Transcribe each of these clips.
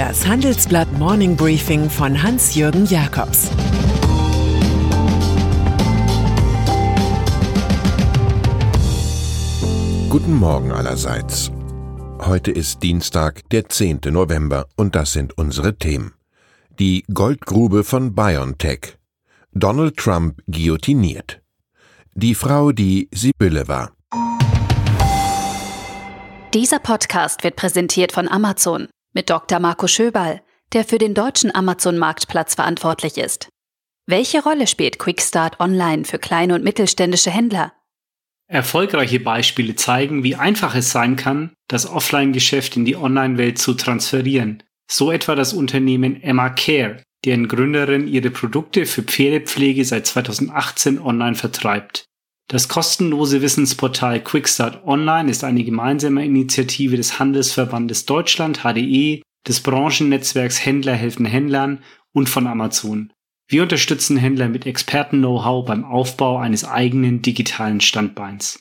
Das Handelsblatt Morning Briefing von Hans-Jürgen Jakobs Guten Morgen allerseits. Heute ist Dienstag, der 10. November, und das sind unsere Themen. Die Goldgrube von BioNTech. Donald Trump guillotiniert. Die Frau, die Sibylle war. Dieser Podcast wird präsentiert von Amazon mit Dr. Marco Schöberl, der für den deutschen Amazon-Marktplatz verantwortlich ist. Welche Rolle spielt Quickstart Online für kleine und mittelständische Händler? Erfolgreiche Beispiele zeigen, wie einfach es sein kann, das Offline-Geschäft in die Online-Welt zu transferieren. So etwa das Unternehmen Emma Care, deren Gründerin ihre Produkte für Pferdepflege seit 2018 online vertreibt. Das kostenlose Wissensportal Quickstart Online ist eine gemeinsame Initiative des Handelsverbandes Deutschland HDE, des Branchennetzwerks Händler helfen Händlern und von Amazon. Wir unterstützen Händler mit Experten-Know-how beim Aufbau eines eigenen digitalen Standbeins.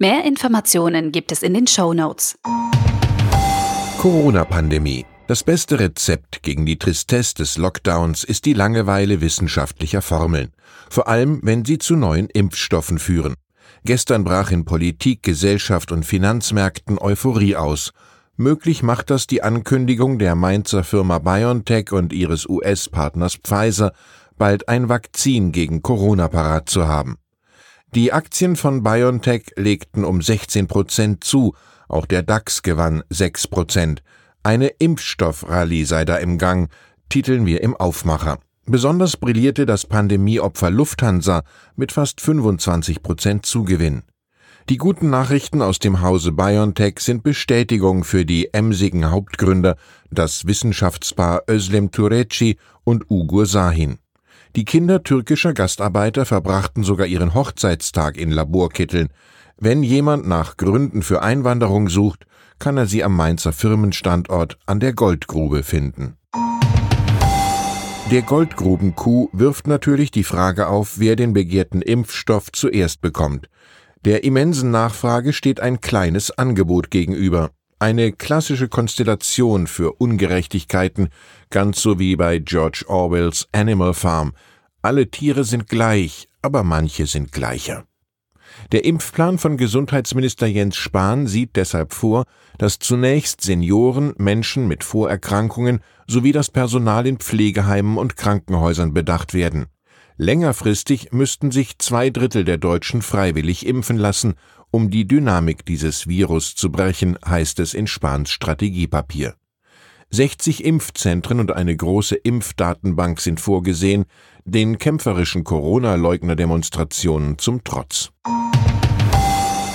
Mehr Informationen gibt es in den Show Notes. Corona-Pandemie. Das beste Rezept gegen die Tristesse des Lockdowns ist die Langeweile wissenschaftlicher Formeln, vor allem wenn sie zu neuen Impfstoffen führen. Gestern brach in Politik, Gesellschaft und Finanzmärkten Euphorie aus. Möglich macht das die Ankündigung der Mainzer Firma BioNTech und ihres US-Partners Pfizer, bald ein Vakzin gegen Corona parat zu haben. Die Aktien von BioNTech legten um 16 Prozent zu, auch der DAX gewann 6 Prozent. Eine Impfstoffrallye sei da im Gang, titeln wir im Aufmacher. Besonders brillierte das Pandemieopfer Lufthansa mit fast 25 Prozent Zugewinn. Die guten Nachrichten aus dem Hause BioNTech sind Bestätigung für die emsigen Hauptgründer, das Wissenschaftspaar Özlem Tureci und Ugur Sahin. Die Kinder türkischer Gastarbeiter verbrachten sogar ihren Hochzeitstag in Laborkitteln. Wenn jemand nach Gründen für Einwanderung sucht, kann er sie am Mainzer Firmenstandort an der Goldgrube finden. Der Goldgruben-Coup wirft natürlich die Frage auf, wer den begehrten Impfstoff zuerst bekommt. Der immensen Nachfrage steht ein kleines Angebot gegenüber. Eine klassische Konstellation für Ungerechtigkeiten, ganz so wie bei George Orwells Animal Farm. Alle Tiere sind gleich, aber manche sind gleicher. Der Impfplan von Gesundheitsminister Jens Spahn sieht deshalb vor, dass zunächst Senioren, Menschen mit Vorerkrankungen sowie das Personal in Pflegeheimen und Krankenhäusern bedacht werden. Längerfristig müssten sich zwei Drittel der Deutschen freiwillig impfen lassen, um die Dynamik dieses Virus zu brechen, heißt es in Spahns Strategiepapier. 60 Impfzentren und eine große Impfdatenbank sind vorgesehen, den kämpferischen Corona-Leugner-Demonstrationen zum Trotz.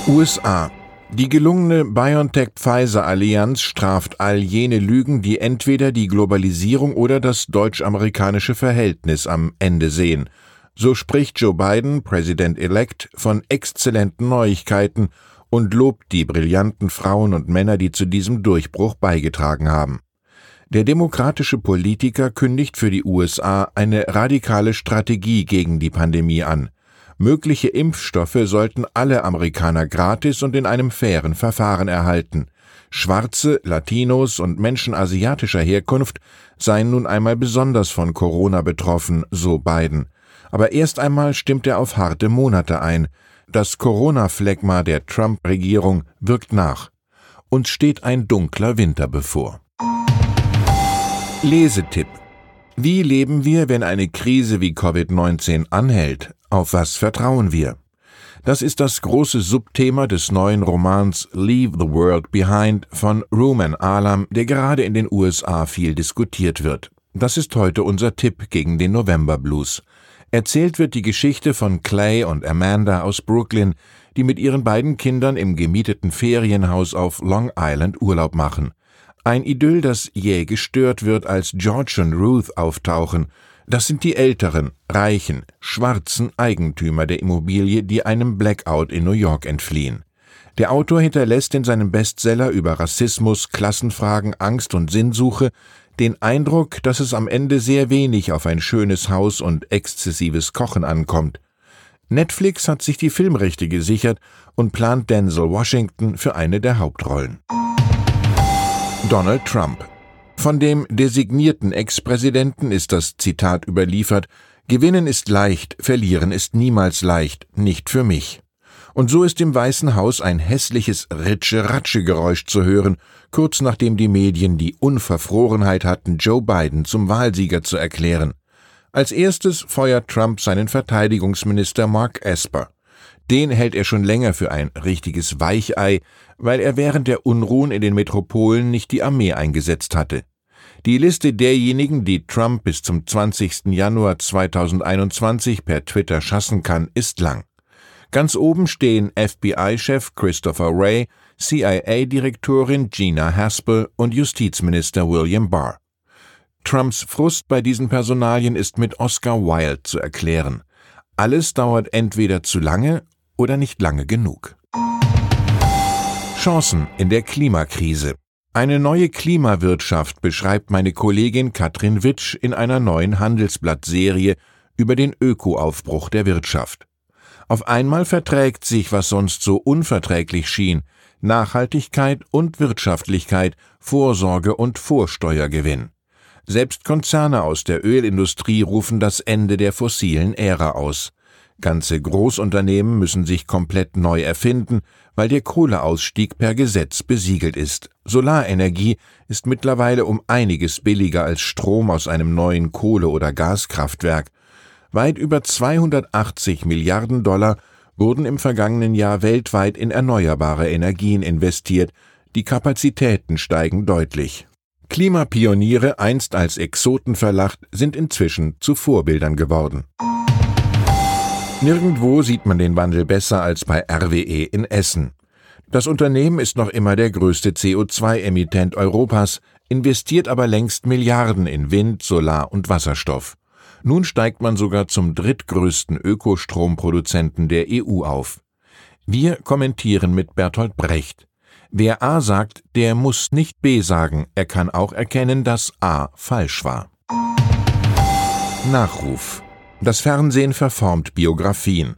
USA die gelungene BioNTech-Pfizer-Allianz straft all jene Lügen, die entweder die Globalisierung oder das deutsch-amerikanische Verhältnis am Ende sehen. So spricht Joe Biden, President-elect, von exzellenten Neuigkeiten und lobt die brillanten Frauen und Männer, die zu diesem Durchbruch beigetragen haben. Der demokratische Politiker kündigt für die USA eine radikale Strategie gegen die Pandemie an. Mögliche Impfstoffe sollten alle Amerikaner gratis und in einem fairen Verfahren erhalten. Schwarze, Latinos und Menschen asiatischer Herkunft seien nun einmal besonders von Corona betroffen, so Biden. Aber erst einmal stimmt er auf harte Monate ein. Das Corona-Phlegma der Trump-Regierung wirkt nach. Uns steht ein dunkler Winter bevor. Lesetipp. Wie leben wir, wenn eine Krise wie Covid-19 anhält? Auf was vertrauen wir? Das ist das große Subthema des neuen Romans Leave the World Behind von Ruman Alam, der gerade in den USA viel diskutiert wird. Das ist heute unser Tipp gegen den November Blues. Erzählt wird die Geschichte von Clay und Amanda aus Brooklyn, die mit ihren beiden Kindern im gemieteten Ferienhaus auf Long Island Urlaub machen. Ein Idyll, das jäh gestört wird, als George und Ruth auftauchen. Das sind die älteren, reichen, schwarzen Eigentümer der Immobilie, die einem Blackout in New York entfliehen. Der Autor hinterlässt in seinem Bestseller über Rassismus, Klassenfragen, Angst und Sinnsuche den Eindruck, dass es am Ende sehr wenig auf ein schönes Haus und exzessives Kochen ankommt. Netflix hat sich die Filmrechte gesichert und plant Denzel Washington für eine der Hauptrollen. Donald Trump. Von dem designierten Ex-Präsidenten ist das Zitat überliefert Gewinnen ist leicht, verlieren ist niemals leicht, nicht für mich. Und so ist im Weißen Haus ein hässliches Ritsche-Ratsche-Geräusch zu hören, kurz nachdem die Medien die Unverfrorenheit hatten, Joe Biden zum Wahlsieger zu erklären. Als erstes feuert Trump seinen Verteidigungsminister Mark Esper. Den hält er schon länger für ein richtiges Weichei, weil er während der Unruhen in den Metropolen nicht die Armee eingesetzt hatte. Die Liste derjenigen, die Trump bis zum 20. Januar 2021 per Twitter schassen kann, ist lang. Ganz oben stehen FBI-Chef Christopher Wray, CIA-Direktorin Gina Haspel und Justizminister William Barr. Trumps Frust bei diesen Personalien ist mit Oscar Wilde zu erklären. Alles dauert entweder zu lange oder nicht lange genug. Chancen in der Klimakrise. Eine neue Klimawirtschaft beschreibt meine Kollegin Katrin Witsch in einer neuen Handelsblattserie über den Ökoaufbruch der Wirtschaft. Auf einmal verträgt sich, was sonst so unverträglich schien, Nachhaltigkeit und Wirtschaftlichkeit, Vorsorge und Vorsteuergewinn. Selbst Konzerne aus der Ölindustrie rufen das Ende der fossilen Ära aus. Ganze Großunternehmen müssen sich komplett neu erfinden, weil der Kohleausstieg per Gesetz besiegelt ist. Solarenergie ist mittlerweile um einiges billiger als Strom aus einem neuen Kohle- oder Gaskraftwerk. Weit über 280 Milliarden Dollar wurden im vergangenen Jahr weltweit in erneuerbare Energien investiert. Die Kapazitäten steigen deutlich. Klimapioniere, einst als Exoten verlacht, sind inzwischen zu Vorbildern geworden. Nirgendwo sieht man den Wandel besser als bei RWE in Essen. Das Unternehmen ist noch immer der größte CO2-Emittent Europas, investiert aber längst Milliarden in Wind, Solar und Wasserstoff. Nun steigt man sogar zum drittgrößten Ökostromproduzenten der EU auf. Wir kommentieren mit Bertolt Brecht. Wer A sagt, der muss nicht B sagen, er kann auch erkennen, dass A falsch war. Nachruf das Fernsehen verformt Biografien.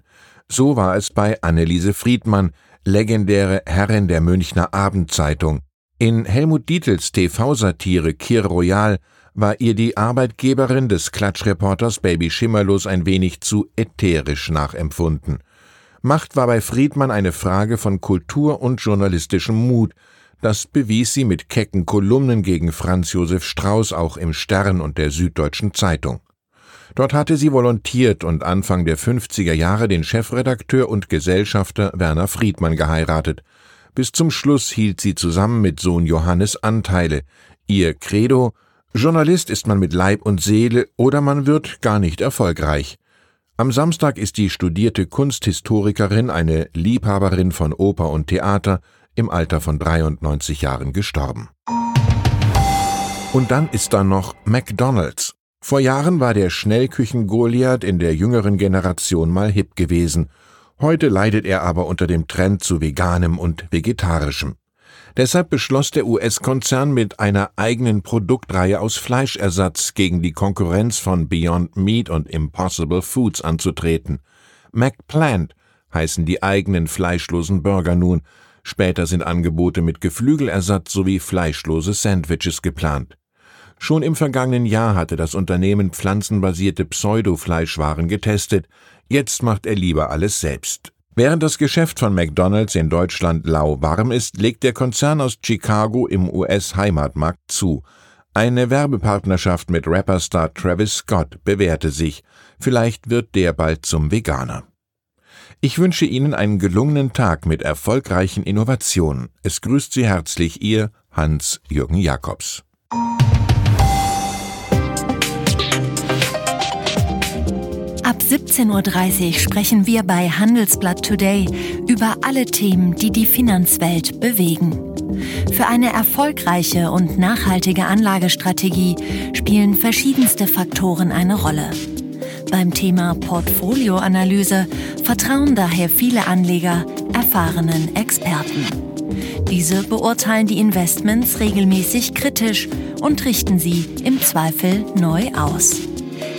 So war es bei Anneliese Friedmann, legendäre Herrin der Münchner Abendzeitung. In Helmut Dietels TV-Satire Kir Royal war ihr die Arbeitgeberin des Klatschreporters Baby Schimmerlos ein wenig zu ätherisch nachempfunden. Macht war bei Friedmann eine Frage von Kultur und journalistischem Mut. Das bewies sie mit kecken Kolumnen gegen Franz Josef Strauß auch im Stern und der Süddeutschen Zeitung. Dort hatte sie volontiert und Anfang der 50er Jahre den Chefredakteur und Gesellschafter Werner Friedmann geheiratet. Bis zum Schluss hielt sie zusammen mit Sohn Johannes Anteile. Ihr Credo Journalist ist man mit Leib und Seele oder man wird gar nicht erfolgreich. Am Samstag ist die studierte Kunsthistorikerin, eine Liebhaberin von Oper und Theater, im Alter von 93 Jahren gestorben. Und dann ist da noch McDonald's. Vor Jahren war der Schnellküchen-Goliath in der jüngeren Generation mal hip gewesen. Heute leidet er aber unter dem Trend zu veganem und vegetarischem. Deshalb beschloss der US-Konzern mit einer eigenen Produktreihe aus Fleischersatz gegen die Konkurrenz von Beyond Meat und Impossible Foods anzutreten. McPlant heißen die eigenen fleischlosen Burger nun. Später sind Angebote mit Geflügelersatz sowie fleischlose Sandwiches geplant. Schon im vergangenen Jahr hatte das Unternehmen pflanzenbasierte Pseudo-Fleischwaren getestet, jetzt macht er lieber alles selbst. Während das Geschäft von McDonald's in Deutschland lauwarm ist, legt der Konzern aus Chicago im US-Heimatmarkt zu. Eine Werbepartnerschaft mit Rapperstar Travis Scott bewährte sich. Vielleicht wird der bald zum Veganer. Ich wünsche Ihnen einen gelungenen Tag mit erfolgreichen Innovationen. Es grüßt Sie herzlich Ihr Hans-Jürgen Jakobs. Ab 17.30 Uhr sprechen wir bei Handelsblatt Today über alle Themen, die die Finanzwelt bewegen. Für eine erfolgreiche und nachhaltige Anlagestrategie spielen verschiedenste Faktoren eine Rolle. Beim Thema Portfolioanalyse vertrauen daher viele Anleger erfahrenen Experten. Diese beurteilen die Investments regelmäßig kritisch und richten sie im Zweifel neu aus.